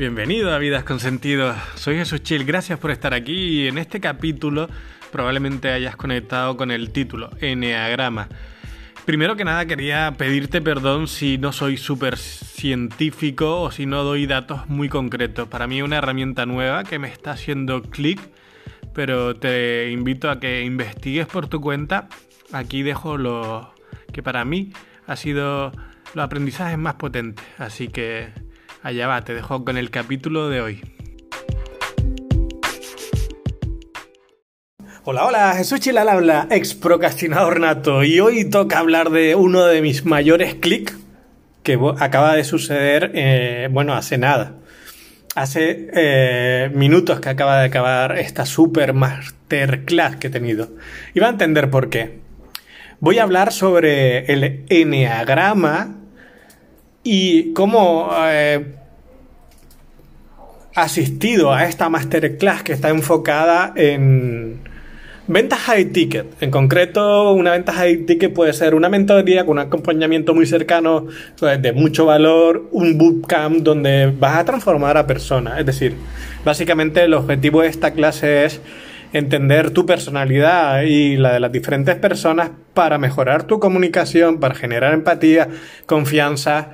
Bienvenido a Vidas con Sentido. Soy Jesús Chil, gracias por estar aquí y en este capítulo probablemente hayas conectado con el título, Enneagrama. Primero que nada quería pedirte perdón si no soy súper científico o si no doy datos muy concretos. Para mí es una herramienta nueva que me está haciendo clic, pero te invito a que investigues por tu cuenta. Aquí dejo lo que para mí ha sido los aprendizajes más potentes. Así que allá va, te dejo con el capítulo de hoy. Hola, hola, Jesús Chilal habla, ex procrastinador nato, y hoy toca hablar de uno de mis mayores clics que acaba de suceder, eh, bueno, hace nada. Hace eh, minutos que acaba de acabar esta super masterclass que he tenido. Y va a entender por qué. Voy a hablar sobre el enneagrama y cómo eh, asistido a esta masterclass que está enfocada en Ventas high ticket. En concreto, una venta high ticket puede ser una mentoría con un acompañamiento muy cercano, pues, de mucho valor, un bootcamp donde vas a transformar a personas. Es decir, básicamente el objetivo de esta clase es entender tu personalidad y la de las diferentes personas para mejorar tu comunicación, para generar empatía, confianza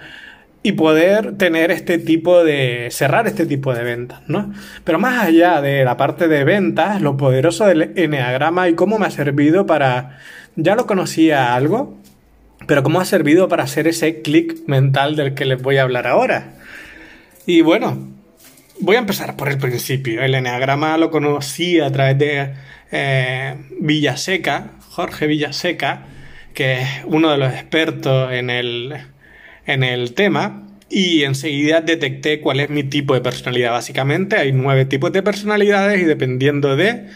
y poder tener este tipo de, cerrar este tipo de ventas, ¿no? Pero más allá de la parte de ventas, lo poderoso del Enneagrama y cómo me ha servido para, ya lo conocía algo, pero cómo ha servido para hacer ese clic mental del que les voy a hablar ahora. Y bueno, voy a empezar por el principio. El Enneagrama lo conocí a través de eh, Villaseca, Jorge Villaseca, que es uno de los expertos en el en el tema y enseguida detecté cuál es mi tipo de personalidad. Básicamente hay nueve tipos de personalidades y dependiendo de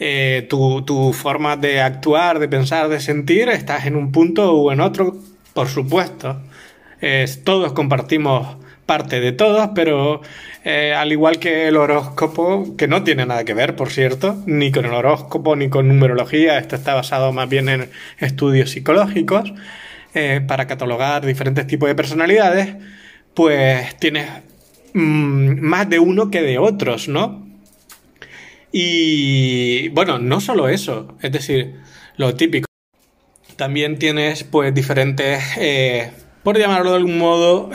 eh, tu, tu, forma de actuar, de pensar, de sentir, estás en un punto o en otro, por supuesto. todos compartimos parte de todos, pero eh, al igual que el horóscopo, que no tiene nada que ver, por cierto, ni con el horóscopo ni con numerología, esto está basado más bien en estudios psicológicos, eh, para catalogar diferentes tipos de personalidades, pues tienes mm, más de uno que de otros, ¿no? Y bueno, no solo eso, es decir, lo típico. También tienes pues diferentes, eh, por llamarlo de algún modo,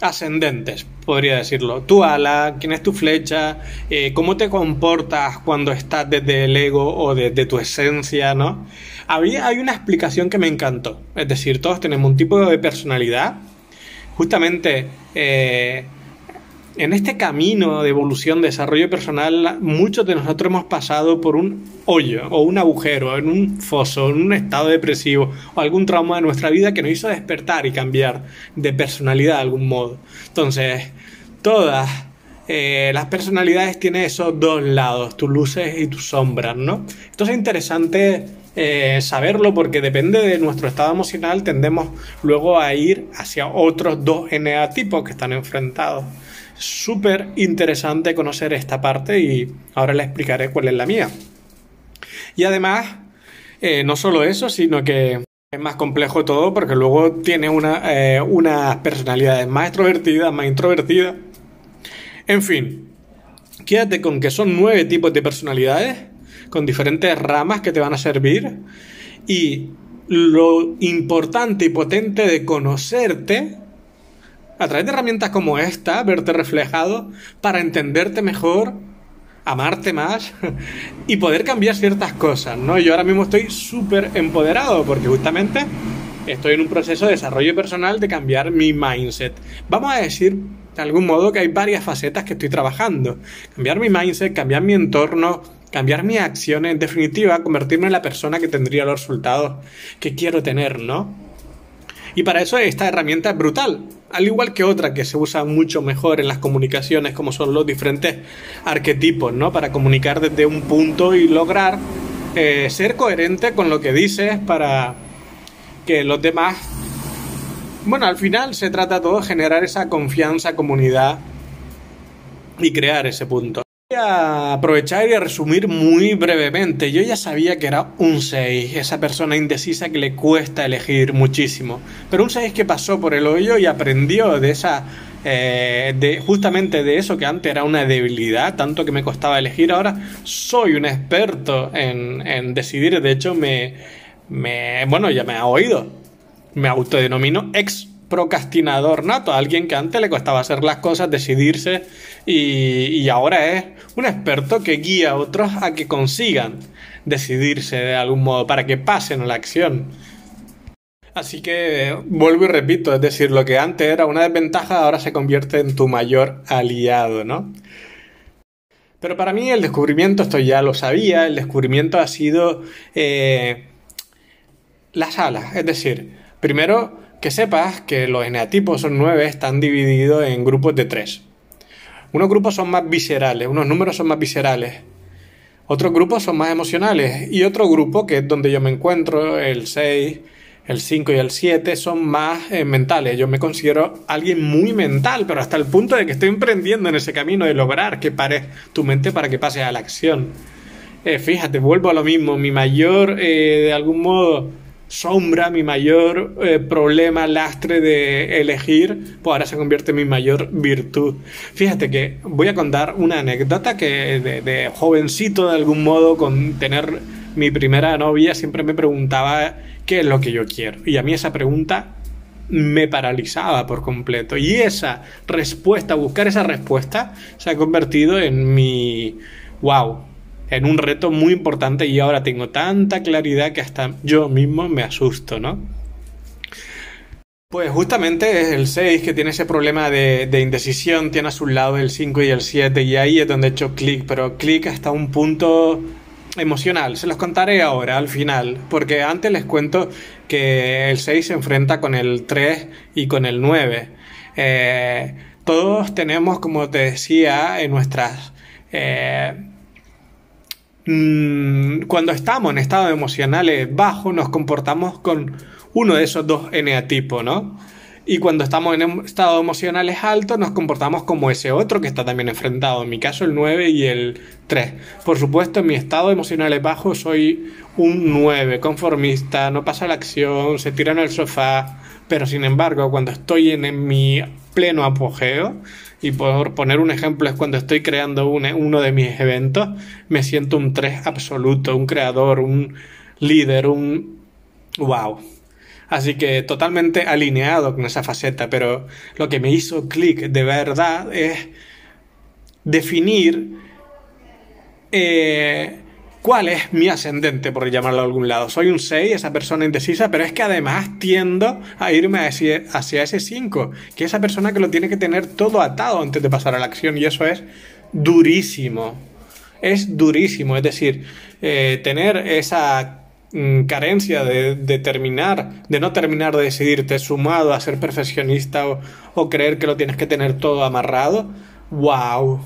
ascendentes, podría decirlo. Tu ala, quién es tu flecha, cómo te comportas cuando estás desde el ego o desde tu esencia, ¿no? Había, hay una explicación que me encantó. Es decir, todos tenemos un tipo de personalidad. Justamente eh, en este camino de evolución, desarrollo personal, muchos de nosotros hemos pasado por un hoyo o un agujero, en un foso, en un estado depresivo o algún trauma de nuestra vida que nos hizo despertar y cambiar de personalidad de algún modo. Entonces, todas eh, las personalidades tienen esos dos lados, tus luces y tus sombras, ¿no? Entonces es interesante eh, saberlo porque depende de nuestro estado emocional, tendemos luego a ir hacia otros dos NA tipos que están enfrentados. Súper interesante conocer esta parte y ahora le explicaré cuál es la mía. Y además, eh, no solo eso, sino que es más complejo todo porque luego tiene una, eh, unas personalidades más extrovertidas, más introvertidas. En fin, quédate con que son nueve tipos de personalidades con diferentes ramas que te van a servir y lo importante y potente de conocerte a través de herramientas como esta, verte reflejado para entenderte mejor, amarte más y poder cambiar ciertas cosas, ¿no? Yo ahora mismo estoy súper empoderado porque justamente estoy en un proceso de desarrollo personal de cambiar mi mindset. Vamos a decir de algún modo que hay varias facetas que estoy trabajando. Cambiar mi mindset, cambiar mi entorno, cambiar mis acciones, en definitiva, convertirme en la persona que tendría los resultados que quiero tener, ¿no? Y para eso esta herramienta es brutal, al igual que otra que se usa mucho mejor en las comunicaciones, como son los diferentes arquetipos, ¿no? Para comunicar desde un punto y lograr eh, ser coherente con lo que dices para que los demás... Bueno, al final se trata todo de generar esa confianza, comunidad y crear ese punto. A aprovechar y a resumir muy brevemente. Yo ya sabía que era un 6, esa persona indecisa que le cuesta elegir muchísimo. Pero un 6 que pasó por el hoyo y aprendió de esa eh, de justamente de eso que antes era una debilidad, tanto que me costaba elegir, ahora soy un experto en, en decidir, de hecho me, me, bueno, ya me ha oído, me autodenomino ex procrastinador nato, alguien que antes le costaba hacer las cosas, decidirse y, ahora es un experto que guía a otros a que consigan decidirse de algún modo, para que pasen a la acción. Así que vuelvo y repito, es decir, lo que antes era una desventaja ahora se convierte en tu mayor aliado, ¿no? Pero para mí el descubrimiento, esto ya lo sabía, el descubrimiento ha sido eh, las alas, es decir, primero que sepas que los eneatipos son nueve, están divididos en grupos de tres. Unos grupos son más viscerales, unos números son más viscerales, otros grupos son más emocionales y otro grupo, que es donde yo me encuentro, el 6, el 5 y el 7, son más eh, mentales. Yo me considero alguien muy mental, pero hasta el punto de que estoy emprendiendo en ese camino de lograr que pare tu mente para que pase a la acción. Eh, fíjate, vuelvo a lo mismo, mi mayor, eh, de algún modo, sombra, mi mayor eh, problema, lastre de elegir, pues ahora se convierte en mi mayor virtud. Fíjate que voy a contar una anécdota que de, jovencito de algún modo con tener mi primera novia siempre me preguntaba qué es lo que yo quiero. Y a mí esa pregunta me paralizaba por completo. Y esa respuesta, buscar esa respuesta, se ha convertido en mi... ¡Wow! En un reto muy importante y ahora tengo tanta claridad que hasta yo mismo me asusto, ¿no? Pues justamente es el 6 que tiene ese problema de, indecisión, tiene a su lado el 5 y el 7 y ahí es donde he hecho clic, pero clic hasta un punto emocional. Se los contaré ahora, al final, porque antes les cuento que el 6 se enfrenta con el 3 y con el 9. Eh, todos tenemos, como te decía, en nuestras... Eh, Mm, cuando estamos en estados emocionales bajos nos comportamos con uno de esos dos eneatipos, ¿no? Y cuando estamos en em, estados emocionales altos nos comportamos como ese otro que está también enfrentado, en mi caso el 9 y el 3. Por supuesto, en mi estado emocional bajo soy un 9, conformista, no pasa la acción, se tira en el sofá, pero sin embargo cuando estoy en mi pleno apogeo, y por poner un ejemplo es cuando estoy creando uno de mis eventos, me siento un 3 absoluto, un creador, un líder, un... ¡Wow! Así que totalmente alineado con esa faceta, pero lo que me hizo clic de verdad es definir eh, ¿Cuál es mi ascendente, por llamarlo de algún lado? Soy un 6, esa persona indecisa, pero es que además tiendo a irme hacia, ese 5, que esa persona que lo tiene que tener todo atado antes de pasar a la acción, y eso es durísimo. Es durísimo, es decir, eh, tener esa mm, carencia de, terminar, de no terminar de decidirte sumado a ser perfeccionista o, o creer que lo tienes que tener todo amarrado, wow.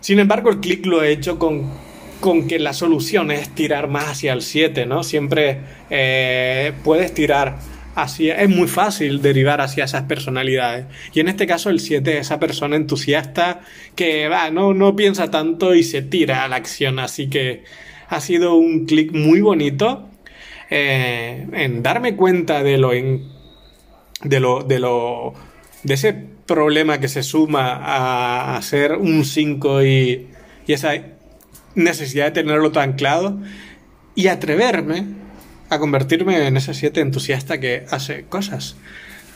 Sin embargo, el clic lo he hecho con con que la solución es tirar más hacia el 7, ¿no? Siempre eh, puedes tirar hacia... Es muy fácil derivar hacia esas personalidades. Y en este caso el 7 es esa persona entusiasta que va, no, no piensa tanto y se tira a la acción. Así que ha sido un clic muy bonito eh, en darme cuenta de lo... de lo... de lo... de ese problema que se suma a, a ser un 5 y, y esa necesidad de tenerlo tan claro y atreverme a convertirme en ese siete entusiasta que hace cosas.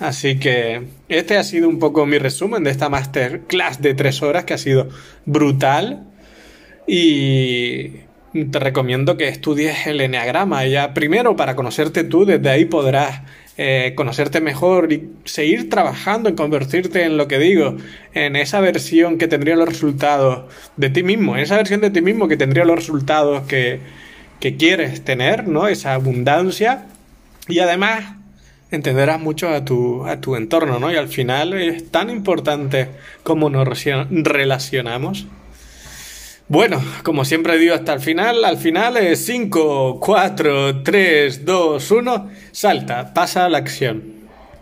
Así que este ha sido un poco mi resumen de esta masterclass de tres horas que ha sido brutal y te recomiendo que estudies el enneagrama ya primero para conocerte tú, desde ahí podrás eh, conocerte mejor y seguir trabajando en convertirte en lo que digo, en esa versión que tendría los resultados de ti mismo, en esa versión de ti mismo que tendría los resultados que, que quieres tener, ¿no? Esa abundancia y además entenderás mucho a tu, a tu entorno, ¿no? Y al final es tan importante cómo nos relacionamos. Bueno, como siempre digo hasta el final, al final es 5, 4, 3, 2, 1, salta, pasa a la acción.